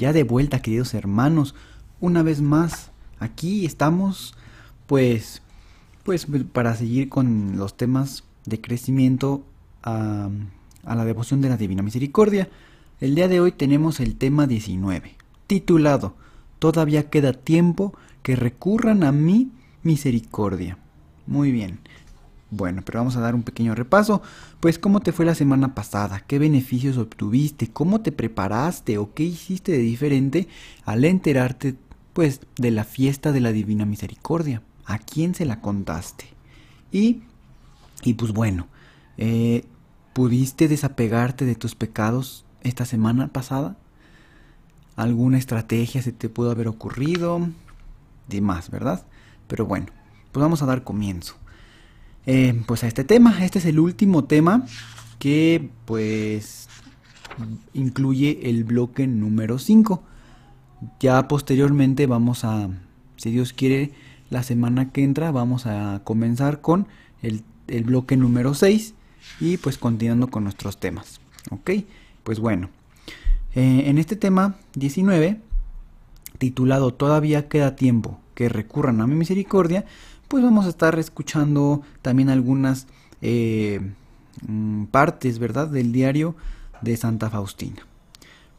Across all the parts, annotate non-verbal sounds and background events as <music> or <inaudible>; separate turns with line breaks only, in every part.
Ya de vuelta, queridos hermanos, una vez más, aquí estamos, pues, pues para seguir con los temas de crecimiento a, a la devoción de la Divina Misericordia. El día de hoy tenemos el tema 19, titulado Todavía queda tiempo que recurran a mi misericordia. Muy bien. Bueno, pero vamos a dar un pequeño repaso. Pues cómo te fue la semana pasada, qué beneficios obtuviste, cómo te preparaste o qué hiciste de diferente al enterarte pues de la fiesta de la Divina Misericordia. ¿A quién se la contaste? Y, y pues bueno, eh, ¿pudiste desapegarte de tus pecados esta semana pasada? ¿Alguna estrategia se te pudo haber ocurrido? Demás, ¿verdad? Pero bueno, pues vamos a dar comienzo. Eh, pues a este tema. Este es el último tema que pues incluye el bloque número 5. Ya posteriormente vamos a, si Dios quiere, la semana que entra vamos a comenzar con el, bloque número 6 y pues continuando con nuestros temas. Ok, pues bueno. Eh, en este tema 19, titulado Todavía queda tiempo que recurran a mi misericordia, pues vamos a estar escuchando también algunas eh, mm, partes, ¿verdad?, del diario de Santa Faustina.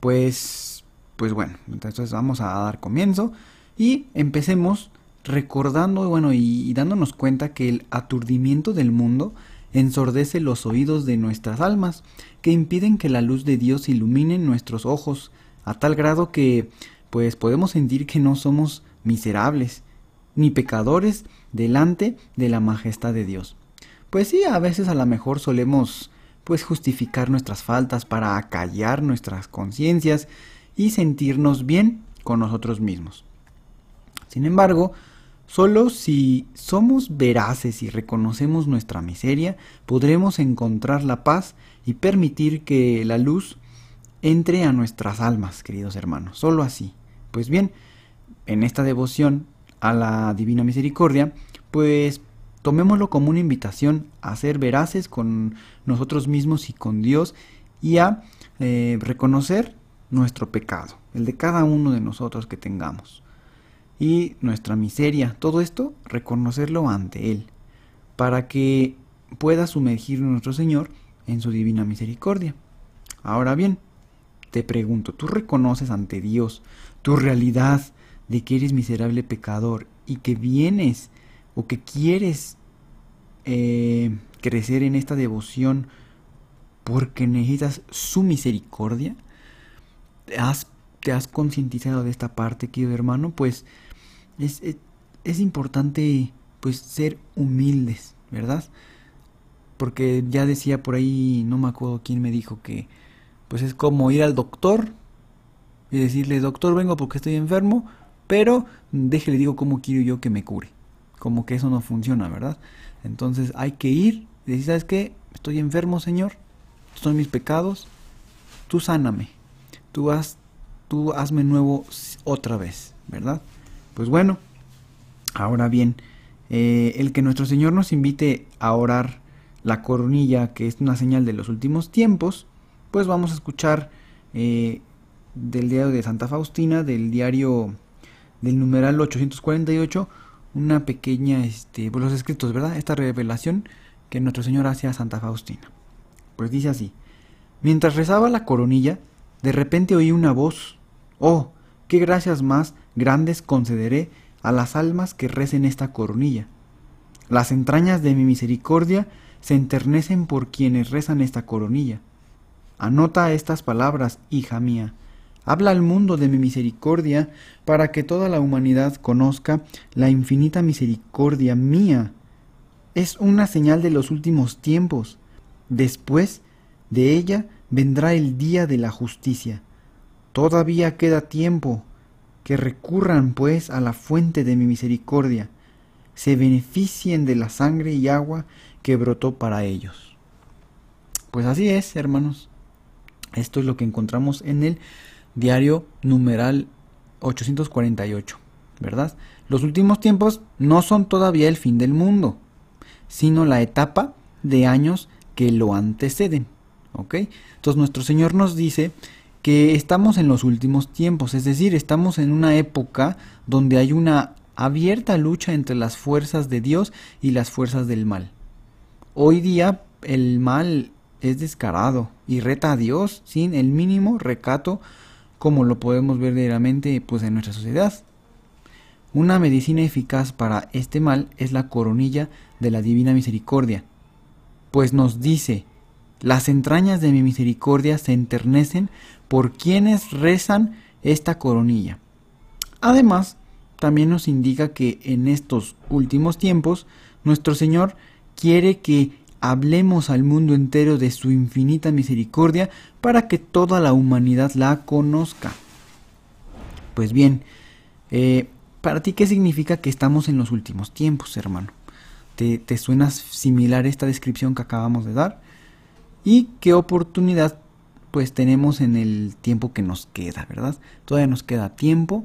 Pues, pues bueno, entonces vamos a dar comienzo y empecemos recordando, bueno, y, dándonos cuenta que el aturdimiento del mundo ensordece los oídos de nuestras almas, que impiden que la luz de Dios ilumine nuestros ojos, a tal grado que, pues, podemos sentir que no somos miserables, ni pecadores, delante de la majestad de Dios. Pues sí, a veces a lo mejor solemos pues justificar nuestras faltas para acallar nuestras conciencias y sentirnos bien con nosotros mismos. Sin embargo, solo si somos veraces y reconocemos nuestra miseria, podremos encontrar la paz y permitir que la luz entre a nuestras almas, queridos hermanos. Solo así. Pues bien, en esta devoción a la Divina Misericordia, pues tomémoslo como una invitación a ser veraces con nosotros mismos y con Dios y a eh, reconocer nuestro pecado, el de cada uno de nosotros que tengamos. Y nuestra miseria, todo esto, reconocerlo ante Él, para que pueda sumergir nuestro Señor en su divina misericordia. Ahora bien, te pregunto, ¿tú reconoces ante Dios tu realidad de que eres miserable pecador y que vienes o que quieres eh, crecer en esta devoción porque necesitas su misericordia, ¿te has, te has concientizado de esta parte, querido hermano? Pues es, es, importante pues ser humildes, ¿verdad? Porque ya decía por ahí, no me acuerdo quién me dijo que pues es como ir al doctor y decirle, doctor, vengo porque estoy enfermo, pero déjele digo cómo quiero yo que me cure. Como que eso no funciona, ¿verdad? Entonces hay que ir y decir, ¿sabes qué? Estoy enfermo, Señor. Son mis pecados. Tú sáname. Tú, tú hazme nuevo otra vez, ¿verdad? Pues bueno, ahora bien, eh, el que nuestro Señor nos invite a orar la coronilla, que es una señal de los últimos tiempos, pues vamos a escuchar eh, del diario de Santa Faustina, del diario del numeral 848 una pequeña, este, pues los escritos, ¿verdad? Esta revelación que nuestro Señor hace a Santa Faustina. Pues dice así, mientras rezaba la coronilla, de repente oí una voz, oh, qué gracias más grandes concederé a las almas que recen esta coronilla. Las entrañas de mi misericordia se enternecen por quienes rezan esta coronilla. Anota estas palabras, hija mía, Habla al mundo de mi misericordia para que toda la humanidad conozca la infinita misericordia mía. Es una señal de los últimos tiempos. Después de ella vendrá el día de la justicia. Todavía queda tiempo. Que recurran, pues, a la fuente de mi misericordia. Se beneficien de la sangre y agua que brotó para ellos. Pues así es, hermanos. Esto es lo que encontramos en el diario numeral 848, ¿verdad? Los últimos tiempos no son todavía el fin del mundo, sino la etapa de años que lo anteceden, ¿ok? Entonces nuestro Señor nos dice que estamos en los últimos tiempos, es decir, estamos en una época donde hay una abierta lucha entre las fuerzas de Dios y las fuerzas del mal. Hoy día el mal es descarado y reta a Dios sin el mínimo recato como lo podemos ver diariamente pues, en nuestra sociedad. Una medicina eficaz para este mal es la coronilla de la divina misericordia, pues nos dice, las entrañas de mi misericordia se enternecen por quienes rezan esta coronilla. Además, también nos indica que en estos últimos tiempos nuestro Señor quiere que hablemos al mundo entero de su infinita misericordia para que toda la humanidad la conozca. Pues bien, eh, ¿para ti qué significa que estamos en los últimos tiempos, hermano? ¿Te, ¿Te suena similar esta descripción que acabamos de dar? ¿Y qué oportunidad pues tenemos en el tiempo que nos queda, verdad? Todavía nos queda tiempo,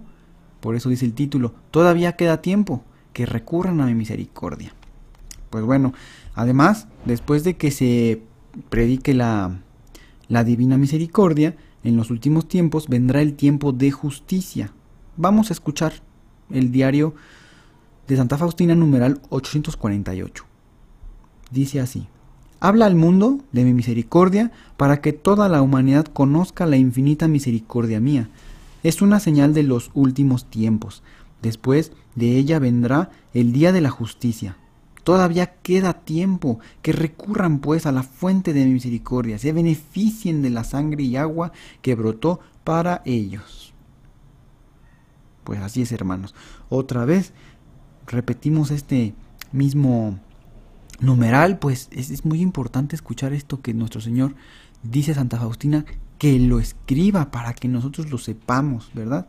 por eso dice el título, todavía queda tiempo, que recurran a mi misericordia. Pues bueno, además, después de que se predique la, la divina misericordia, en los últimos tiempos vendrá el tiempo de justicia. Vamos a escuchar el diario de Santa Faustina numeral 848. Dice así, Habla al mundo de mi misericordia para que toda la humanidad conozca la infinita misericordia mía. Es una señal de los últimos tiempos. Después de ella vendrá el día de la justicia. Todavía queda tiempo, que recurran pues a la fuente de mi misericordia, se beneficien de la sangre y agua que brotó para ellos. Pues así es, hermanos. Otra vez repetimos este mismo numeral, pues es, muy importante escuchar esto que nuestro Señor dice a Santa Faustina, que lo escriba para que nosotros lo sepamos, ¿verdad?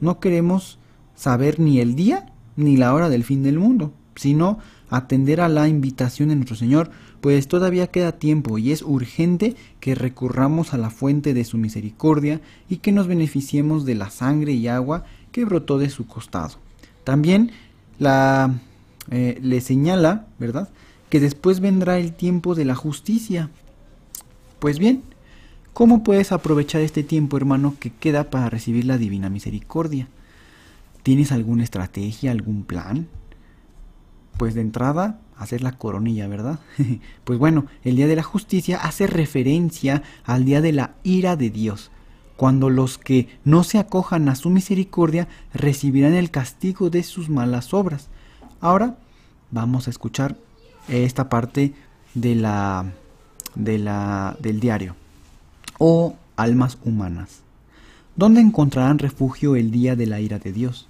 No queremos saber ni el día ni la hora del fin del mundo sino atender a la invitación de nuestro Señor, pues todavía queda tiempo y es urgente que recurramos a la fuente de su misericordia y que nos beneficiemos de la sangre y agua que brotó de su costado. También la, eh, le señala, ¿verdad?, que después vendrá el tiempo de la justicia. Pues bien, ¿cómo puedes aprovechar este tiempo, hermano, que queda para recibir la divina misericordia? ¿Tienes alguna estrategia, algún plan? Pues de entrada, hacer la coronilla, ¿verdad? <laughs> pues bueno, el día de la justicia hace referencia al día de la ira de Dios, cuando los que no se acojan a su misericordia recibirán el castigo de sus malas obras. Ahora vamos a escuchar esta parte de la, de la del diario. Oh almas humanas, ¿dónde encontrarán refugio el día de la ira de Dios?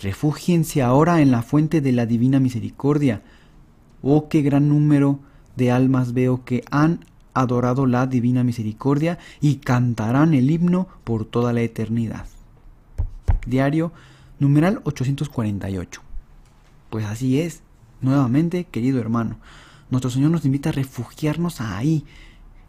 Refúgiense ahora en la fuente de la divina misericordia. Oh, qué gran número de almas veo que han adorado la divina misericordia y cantarán el himno por toda la eternidad. Diario numeral 848. Pues así es, nuevamente, querido hermano, nuestro Señor nos invita a refugiarnos ahí,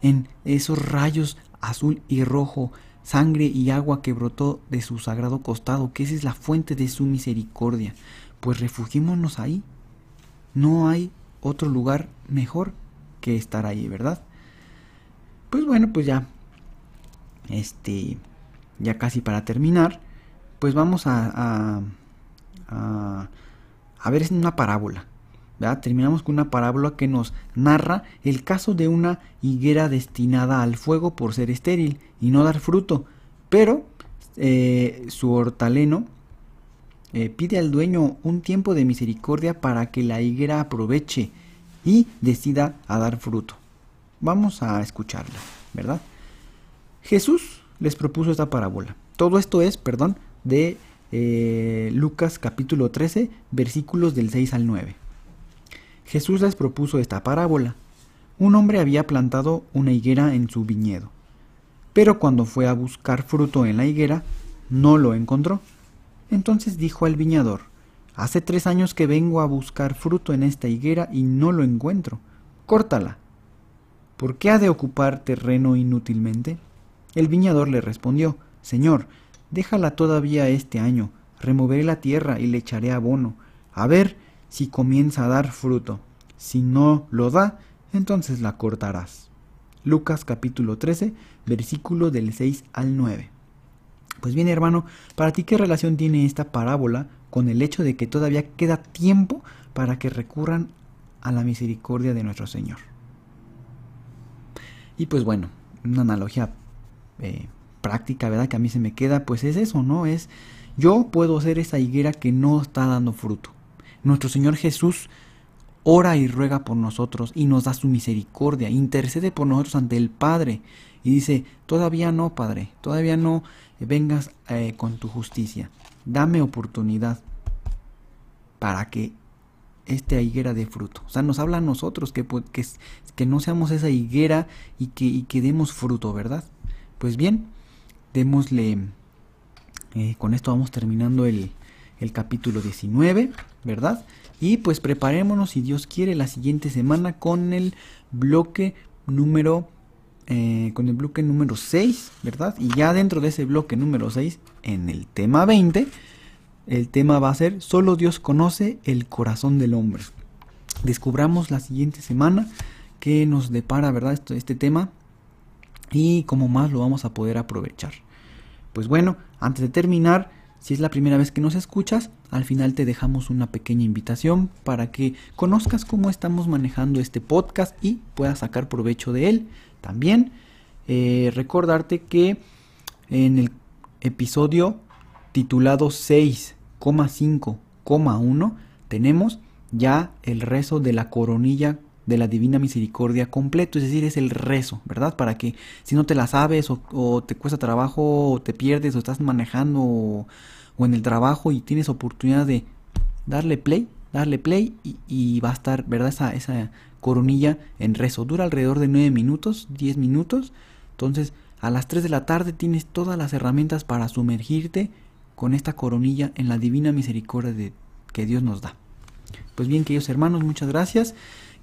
en esos rayos azul y rojo sangre y agua que brotó de su sagrado costado, que esa es la fuente de su misericordia. Pues refugiémonos ahí. No hay otro lugar mejor que estar ahí, ¿verdad? Pues bueno, pues ya, este, ya casi para terminar, pues vamos a, a, a, a ver una parábola. Terminamos con una parábola que nos narra el caso de una higuera destinada al fuego por ser estéril y no dar fruto, pero eh, su hortaleno eh, pide al dueño un tiempo de misericordia para que la higuera aproveche y decida a dar fruto. Vamos a escucharla, ¿verdad? Jesús les propuso esta parábola. Todo esto es, perdón, de eh, Lucas capítulo 13, versículos del 6 al 9. Jesús les propuso esta parábola. Un hombre había plantado una higuera en su viñedo Pero cuando fue a buscar fruto en la higuera, no lo encontró. Entonces dijo al viñador, Hace tres años que vengo a buscar fruto en esta higuera y no lo encuentro. Córtala. ¿Por qué ha de ocupar terreno inútilmente? El viñador le respondió, Señor, déjala todavía este año, removeré la tierra y le echaré abono, a ver si comienza a dar fruto. Si no lo da, entonces la cortarás. Lucas capítulo 13, versículo del 6 al 9. Pues bien, hermano, ¿para ti qué relación tiene esta parábola con el hecho de que todavía queda tiempo para que recurran a la misericordia de nuestro Señor? Y pues bueno, una analogía eh, práctica, ¿verdad? Que a mí se me queda, pues es eso, ¿no? Es yo puedo ser esa higuera que no está dando fruto. Nuestro Señor Jesús ora y ruega por nosotros y nos da su misericordia, intercede por nosotros ante el Padre y dice, todavía no, Padre, todavía no vengas eh, con tu justicia, dame oportunidad para que esta higuera de fruto. O sea, nos habla a nosotros que, que, que no seamos esa higuera y que, que demos fruto, ¿verdad? Pues bien, démosle, eh, con esto vamos terminando el, el capítulo 19, ¿verdad? Y pues preparémonos, si Dios quiere, la siguiente semana con el bloque número eh, con el bloque número 6, ¿verdad? Y ya dentro de ese bloque número 6, en el tema 20, el tema va a ser Solo Dios conoce el corazón del hombre. Descubramos la siguiente semana qué nos depara, ¿verdad? Este, este tema y cómo más lo vamos a poder aprovechar. Pues bueno, antes de terminar, si es la primera vez que nos escuchas, al final te dejamos una pequeña invitación para que conozcas cómo estamos manejando este podcast y puedas sacar provecho de él. También eh, recordarte que en el episodio titulado 6,5,1 tenemos ya el rezo de la coronilla de la Divina Misericordia completo, es decir, es el rezo, ¿verdad? Para que si no te la sabes o, te cuesta trabajo o te pierdes o estás manejando o, en el trabajo y tienes oportunidad de darle play, darle play y, va a estar, ¿verdad? Esa, esa coronilla en rezo. Dura alrededor de 9 minutos, 10 minutos. Entonces, a las 3 de la tarde tienes todas las herramientas para sumergirte con esta coronilla en la divina misericordia de, que Dios nos da. Pues bien, queridos hermanos, muchas gracias.